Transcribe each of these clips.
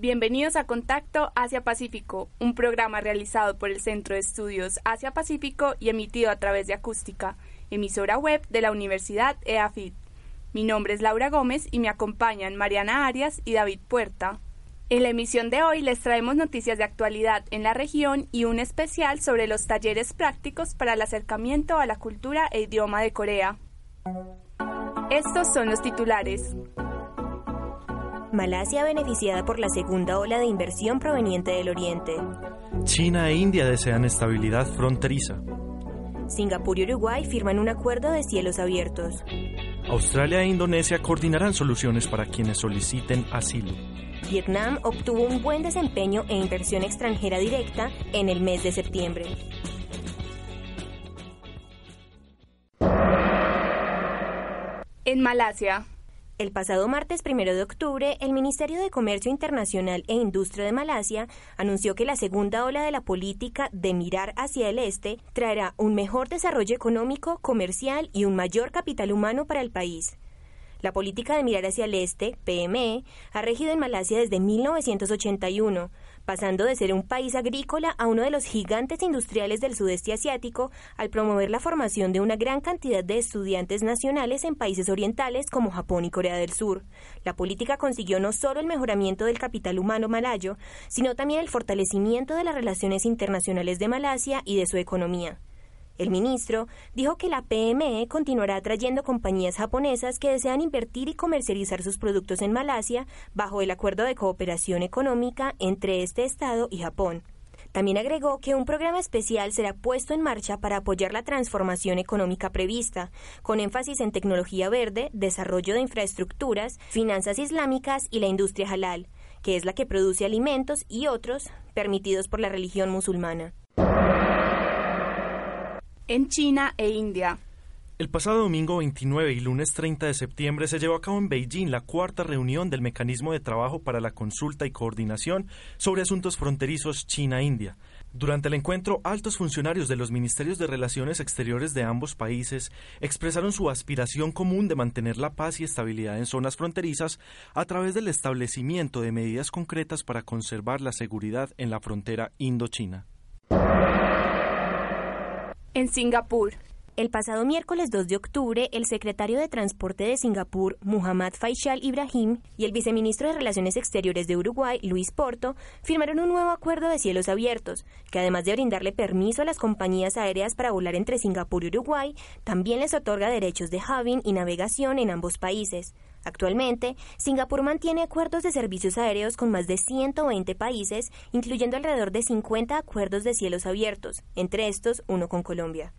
Bienvenidos a Contacto Asia-Pacífico, un programa realizado por el Centro de Estudios Asia-Pacífico y emitido a través de Acústica, emisora web de la Universidad EAFIT. Mi nombre es Laura Gómez y me acompañan Mariana Arias y David Puerta. En la emisión de hoy les traemos noticias de actualidad en la región y un especial sobre los talleres prácticos para el acercamiento a la cultura e idioma de Corea. Estos son los titulares. Malasia beneficiada por la segunda ola de inversión proveniente del Oriente. China e India desean estabilidad fronteriza. Singapur y Uruguay firman un acuerdo de cielos abiertos. Australia e Indonesia coordinarán soluciones para quienes soliciten asilo. Vietnam obtuvo un buen desempeño e inversión extranjera directa en el mes de septiembre. En Malasia, el pasado martes 1 de octubre, el Ministerio de Comercio Internacional e Industria de Malasia anunció que la segunda ola de la política de mirar hacia el este traerá un mejor desarrollo económico, comercial y un mayor capital humano para el país. La política de mirar hacia el este, PME, ha regido en Malasia desde 1981, pasando de ser un país agrícola a uno de los gigantes industriales del sudeste asiático al promover la formación de una gran cantidad de estudiantes nacionales en países orientales como Japón y Corea del Sur. La política consiguió no solo el mejoramiento del capital humano malayo, sino también el fortalecimiento de las relaciones internacionales de Malasia y de su economía. El ministro dijo que la PME continuará atrayendo compañías japonesas que desean invertir y comercializar sus productos en Malasia bajo el acuerdo de cooperación económica entre este Estado y Japón. También agregó que un programa especial será puesto en marcha para apoyar la transformación económica prevista, con énfasis en tecnología verde, desarrollo de infraestructuras, finanzas islámicas y la industria halal, que es la que produce alimentos y otros permitidos por la religión musulmana en China e India. El pasado domingo 29 y lunes 30 de septiembre se llevó a cabo en Beijing la cuarta reunión del Mecanismo de Trabajo para la Consulta y Coordinación sobre Asuntos Fronterizos China-India. Durante el encuentro, altos funcionarios de los Ministerios de Relaciones Exteriores de ambos países expresaron su aspiración común de mantener la paz y estabilidad en zonas fronterizas a través del establecimiento de medidas concretas para conservar la seguridad en la frontera indochina en Singapur. El pasado miércoles 2 de octubre, el secretario de Transporte de Singapur, Muhammad Faisal Ibrahim, y el viceministro de Relaciones Exteriores de Uruguay, Luis Porto, firmaron un nuevo acuerdo de cielos abiertos, que además de brindarle permiso a las compañías aéreas para volar entre Singapur y Uruguay, también les otorga derechos de having y navegación en ambos países. Actualmente, Singapur mantiene acuerdos de servicios aéreos con más de 120 países, incluyendo alrededor de 50 acuerdos de cielos abiertos, entre estos uno con Colombia.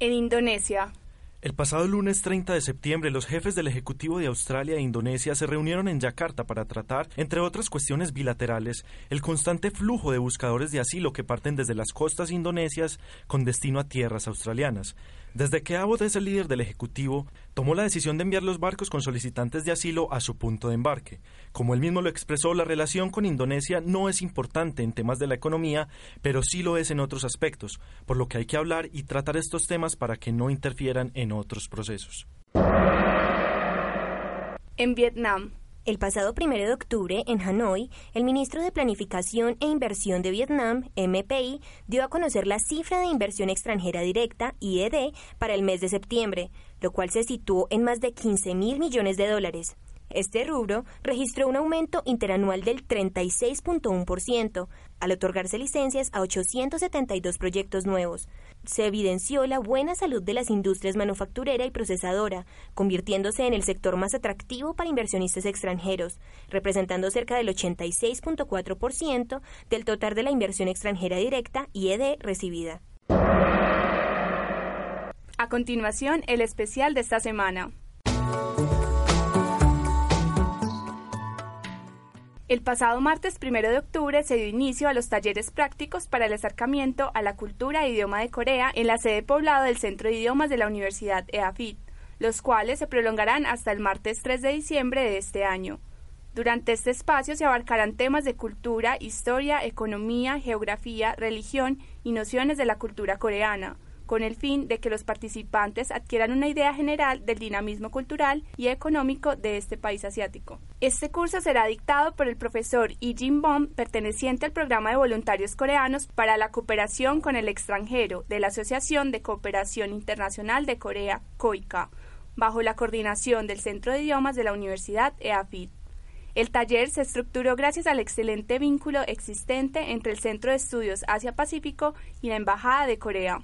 En Indonesia, el pasado lunes 30 de septiembre, los jefes del Ejecutivo de Australia e Indonesia se reunieron en Yakarta para tratar, entre otras cuestiones bilaterales, el constante flujo de buscadores de asilo que parten desde las costas indonesias con destino a tierras australianas. Desde que Abbott es el líder del Ejecutivo, tomó la decisión de enviar los barcos con solicitantes de asilo a su punto de embarque. Como él mismo lo expresó, la relación con Indonesia no es importante en temas de la economía, pero sí lo es en otros aspectos, por lo que hay que hablar y tratar estos temas para que no interfieran en otros procesos. En Vietnam, el pasado 1 de octubre, en Hanoi, el ministro de Planificación e Inversión de Vietnam, MPI, dio a conocer la cifra de inversión extranjera directa, IED, para el mes de septiembre, lo cual se situó en más de 15 mil millones de dólares. Este rubro registró un aumento interanual del 36.1%, al otorgarse licencias a 872 proyectos nuevos. Se evidenció la buena salud de las industrias manufacturera y procesadora, convirtiéndose en el sector más atractivo para inversionistas extranjeros, representando cerca del 86.4% del total de la inversión extranjera directa y ED recibida. A continuación, el especial de esta semana. El pasado martes 1 de octubre se dio inicio a los talleres prácticos para el acercamiento a la cultura e idioma de Corea en la sede poblado del Centro de Idiomas de la Universidad EAFIT, los cuales se prolongarán hasta el martes 3 de diciembre de este año. Durante este espacio se abarcarán temas de cultura, historia, economía, geografía, religión y nociones de la cultura coreana con el fin de que los participantes adquieran una idea general del dinamismo cultural y económico de este país asiático. Este curso será dictado por el profesor Lee Jin Bom, perteneciente al programa de voluntarios coreanos para la cooperación con el extranjero de la Asociación de Cooperación Internacional de Corea, COICA, bajo la coordinación del Centro de Idiomas de la Universidad EAFIT. El taller se estructuró gracias al excelente vínculo existente entre el Centro de Estudios Asia-Pacífico y la Embajada de Corea.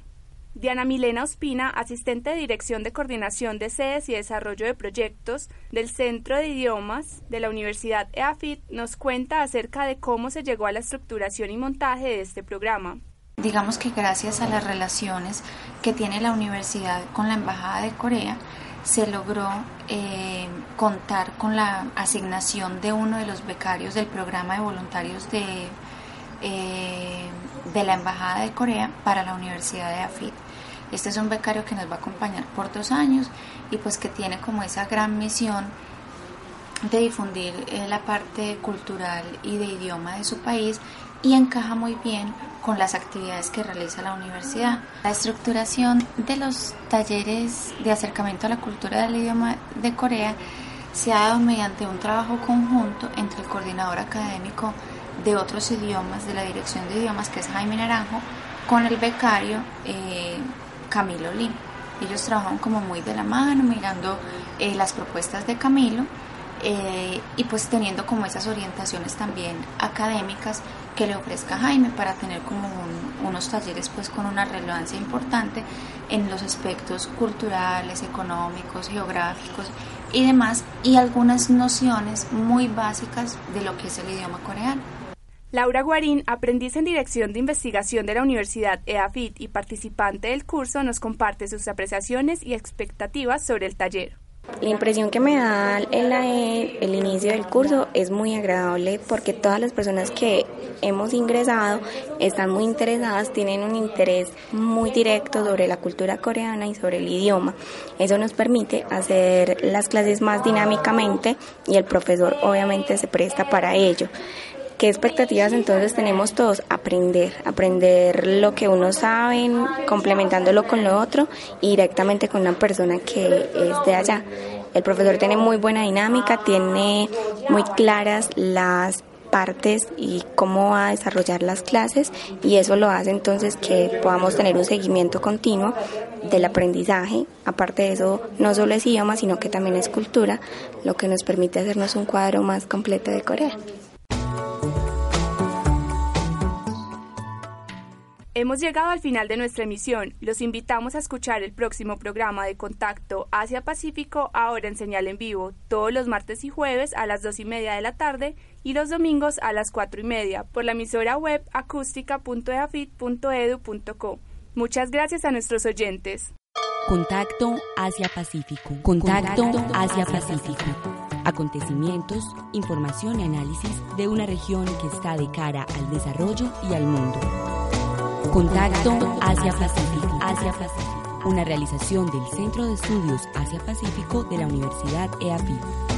Diana Milena Ospina, asistente de Dirección de Coordinación de Sedes y Desarrollo de Proyectos del Centro de Idiomas de la Universidad EAFIT, nos cuenta acerca de cómo se llegó a la estructuración y montaje de este programa. Digamos que gracias a las relaciones que tiene la universidad con la Embajada de Corea, se logró eh, contar con la asignación de uno de los becarios del programa de voluntarios de, eh, de la Embajada de Corea para la Universidad de AFIT. Este es un becario que nos va a acompañar por dos años y pues que tiene como esa gran misión de difundir eh, la parte cultural y de idioma de su país y encaja muy bien con las actividades que realiza la universidad. La estructuración de los talleres de acercamiento a la cultura del idioma de Corea se ha dado mediante un trabajo conjunto entre el coordinador académico de otros idiomas de la Dirección de Idiomas, que es Jaime Naranjo, con el becario eh, Camilo Lim. Ellos trabajan como muy de la mano, mirando eh, las propuestas de Camilo eh, y pues teniendo como esas orientaciones también académicas que le ofrezca Jaime para tener como unos talleres pues con una relevancia importante en los aspectos culturales, económicos, geográficos y demás y algunas nociones muy básicas de lo que es el idioma coreano. Laura Guarín, aprendiz en Dirección de Investigación de la Universidad EAFIT y participante del curso, nos comparte sus apreciaciones y expectativas sobre el taller. La impresión que me da el, el, inicio del curso es muy agradable porque todas las personas que hemos ingresado están muy interesadas, tienen un interés muy directo sobre la cultura coreana y sobre el idioma. Eso nos permite hacer las clases más dinámicamente y el profesor obviamente se presta para ello. ¿Qué expectativas entonces tenemos todos? Aprender, aprender lo que uno sabe, complementándolo con lo otro y directamente con una persona que es de allá. El profesor tiene muy buena dinámica, tiene muy claras las partes y cómo va a desarrollar las clases y eso lo hace entonces que podamos tener un seguimiento continuo del aprendizaje. Aparte de eso, no solo es idioma, sino que también es cultura, lo que nos permite hacernos un cuadro más completo de Corea. Hemos llegado al final de nuestra emisión. Los invitamos a escuchar el próximo programa de Contacto Asia-Pacífico, ahora en señal en vivo, todos los martes y jueves a las dos y media de la tarde y los domingos a las cuatro y media, por la emisora web acústica.eafit.edu.co. Muchas gracias a nuestros oyentes. Contacto Asia-Pacífico. Contacto Asia-Pacífico. Acontecimientos, información y análisis de una región que está de cara al desarrollo y al mundo. Contacto Asia-Pacífico. Asia-Pacífico. Una realización del Centro de Estudios Asia-Pacífico de la Universidad EAPI.